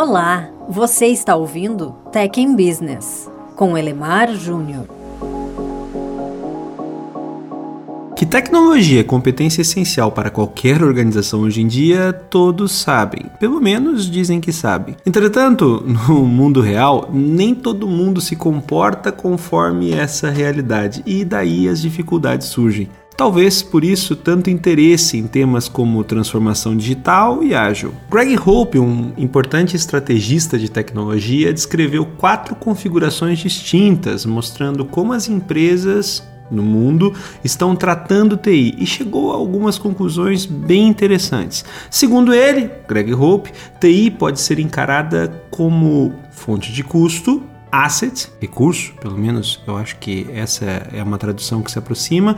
Olá, você está ouvindo Tech in Business com Elemar Júnior. Que tecnologia é competência essencial para qualquer organização hoje em dia, todos sabem. Pelo menos dizem que sabem. Entretanto, no mundo real, nem todo mundo se comporta conforme essa realidade e daí as dificuldades surgem. Talvez por isso tanto interesse em temas como transformação digital e ágil. Greg Hope, um importante estrategista de tecnologia, descreveu quatro configurações distintas, mostrando como as empresas no mundo estão tratando TI e chegou a algumas conclusões bem interessantes. Segundo ele, Greg Hope, TI pode ser encarada como fonte de custo, asset, recurso, pelo menos eu acho que essa é uma tradução que se aproxima,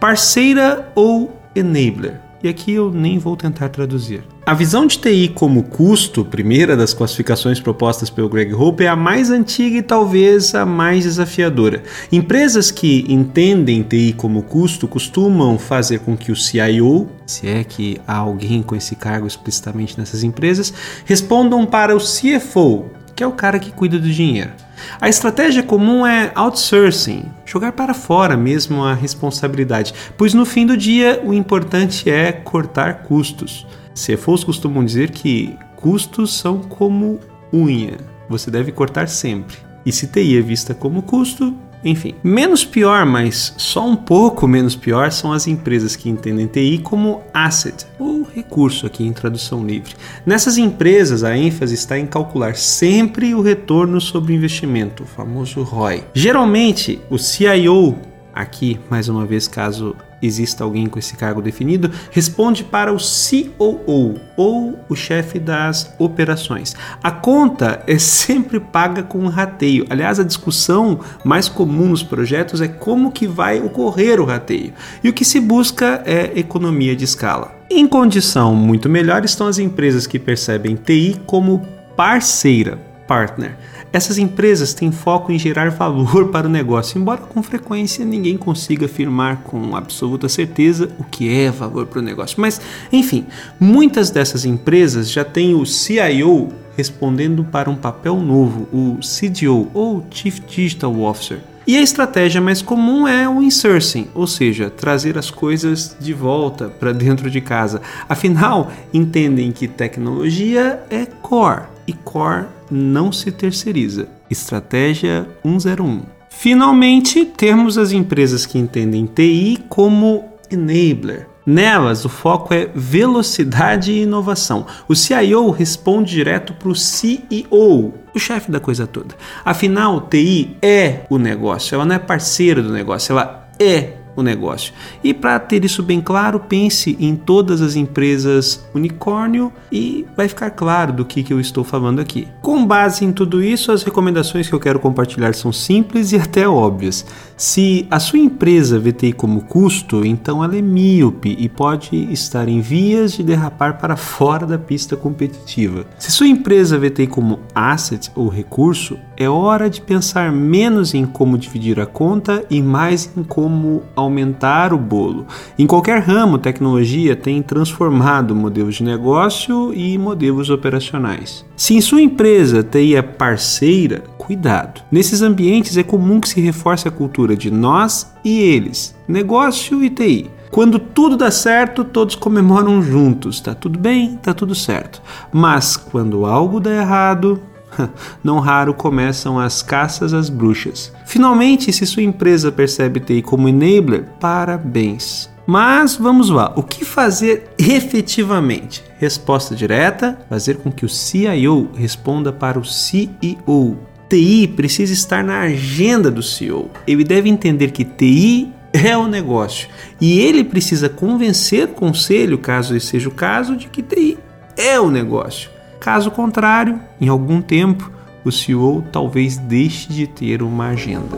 parceira ou enabler. E aqui eu nem vou tentar traduzir. A visão de TI como custo, primeira das classificações propostas pelo Greg Hope, é a mais antiga e talvez a mais desafiadora. Empresas que entendem TI como custo costumam fazer com que o CIO, se é que há alguém com esse cargo explicitamente nessas empresas, respondam para o CFO, que é o cara que cuida do dinheiro. A estratégia comum é outsourcing, jogar para fora mesmo a responsabilidade, pois no fim do dia o importante é cortar custos. CFOs costumam dizer que custos são como unha, você deve cortar sempre. E se TI é vista como custo, enfim, menos pior, mas só um pouco menos pior são as empresas que entendem TI como asset, ou recurso aqui em tradução livre. Nessas empresas, a ênfase está em calcular sempre o retorno sobre o investimento, o famoso ROI. Geralmente, o CIO aqui, mais uma vez, caso exista alguém com esse cargo definido, responde para o COO ou o chefe das operações. A conta é sempre paga com um rateio. Aliás, a discussão mais comum nos projetos é como que vai ocorrer o rateio. E o que se busca é economia de escala. Em condição muito melhor estão as empresas que percebem TI como parceira, partner. Essas empresas têm foco em gerar valor para o negócio, embora com frequência ninguém consiga afirmar com absoluta certeza o que é valor para o negócio. Mas, enfim, muitas dessas empresas já têm o CIO respondendo para um papel novo, o CDO ou Chief Digital Officer. E a estratégia mais comum é o insourcing, ou seja, trazer as coisas de volta para dentro de casa. Afinal, entendem que tecnologia é core e core não se terceiriza. Estratégia 101. Finalmente, temos as empresas que entendem TI como enabler. Nelas, o foco é velocidade e inovação. O CIO responde direto para o CEO, o chefe da coisa toda. Afinal, TI é o negócio, ela não é parceira do negócio, ela é o negócio. E para ter isso bem claro, pense em todas as empresas unicórnio e vai ficar claro do que, que eu estou falando aqui. Com base em tudo isso, as recomendações que eu quero compartilhar são simples e até óbvias. Se a sua empresa vê como custo, então ela é míope e pode estar em vias de derrapar para fora da pista competitiva. Se sua empresa vê como asset ou recurso, é hora de pensar menos em como dividir a conta e mais em como aumentar o bolo. Em qualquer ramo, tecnologia tem transformado modelos de negócio e modelos operacionais. Se em sua empresa TI é parceira, cuidado. Nesses ambientes é comum que se reforce a cultura de nós e eles, negócio e TI. Quando tudo dá certo, todos comemoram juntos. Tá tudo bem, tá tudo certo. Mas quando algo dá errado, não raro começam as caças às bruxas. Finalmente, se sua empresa percebe TI como enabler, parabéns. Mas vamos lá, o que fazer efetivamente? Resposta direta: fazer com que o CIO responda para o CEO. TI precisa estar na agenda do CEO. Ele deve entender que TI é o negócio e ele precisa convencer o conselho, caso esse seja o caso, de que TI é o negócio. Caso contrário, em algum tempo, o CEO talvez deixe de ter uma agenda.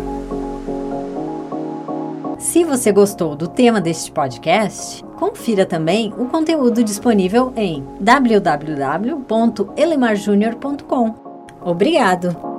Se você gostou do tema deste podcast, confira também o conteúdo disponível em www.elemarjunior.com. Obrigado!